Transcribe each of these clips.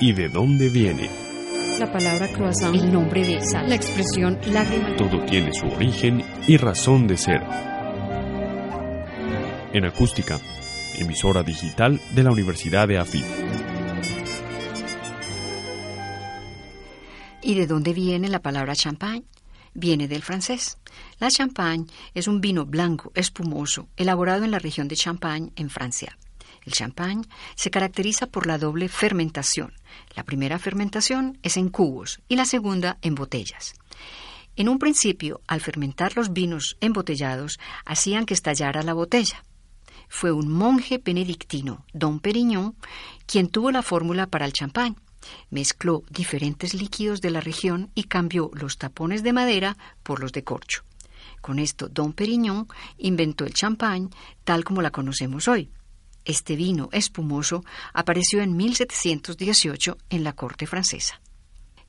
¿Y de dónde viene? La palabra croissant, el nombre de sal, la expresión lágrima. Todo tiene su origen y razón de ser. En acústica, emisora digital de la Universidad de AFIT. ¿Y de dónde viene la palabra champagne? Viene del francés. La champagne es un vino blanco, espumoso, elaborado en la región de Champagne, en Francia. El champagne se caracteriza por la doble fermentación. La primera fermentación es en cubos y la segunda en botellas. En un principio, al fermentar los vinos embotellados, hacían que estallara la botella. Fue un monje benedictino, don Perignon, quien tuvo la fórmula para el champán. Mezcló diferentes líquidos de la región y cambió los tapones de madera por los de corcho. Con esto, don Perignon inventó el champán tal como la conocemos hoy. Este vino espumoso apareció en 1718 en la corte francesa.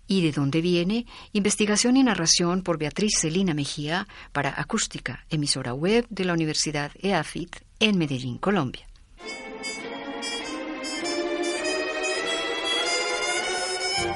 ¿Y de dónde viene? Investigación y narración por Beatriz Celina Mejía para Acústica, emisora web de la Universidad EAFIT en Medellín, Colombia.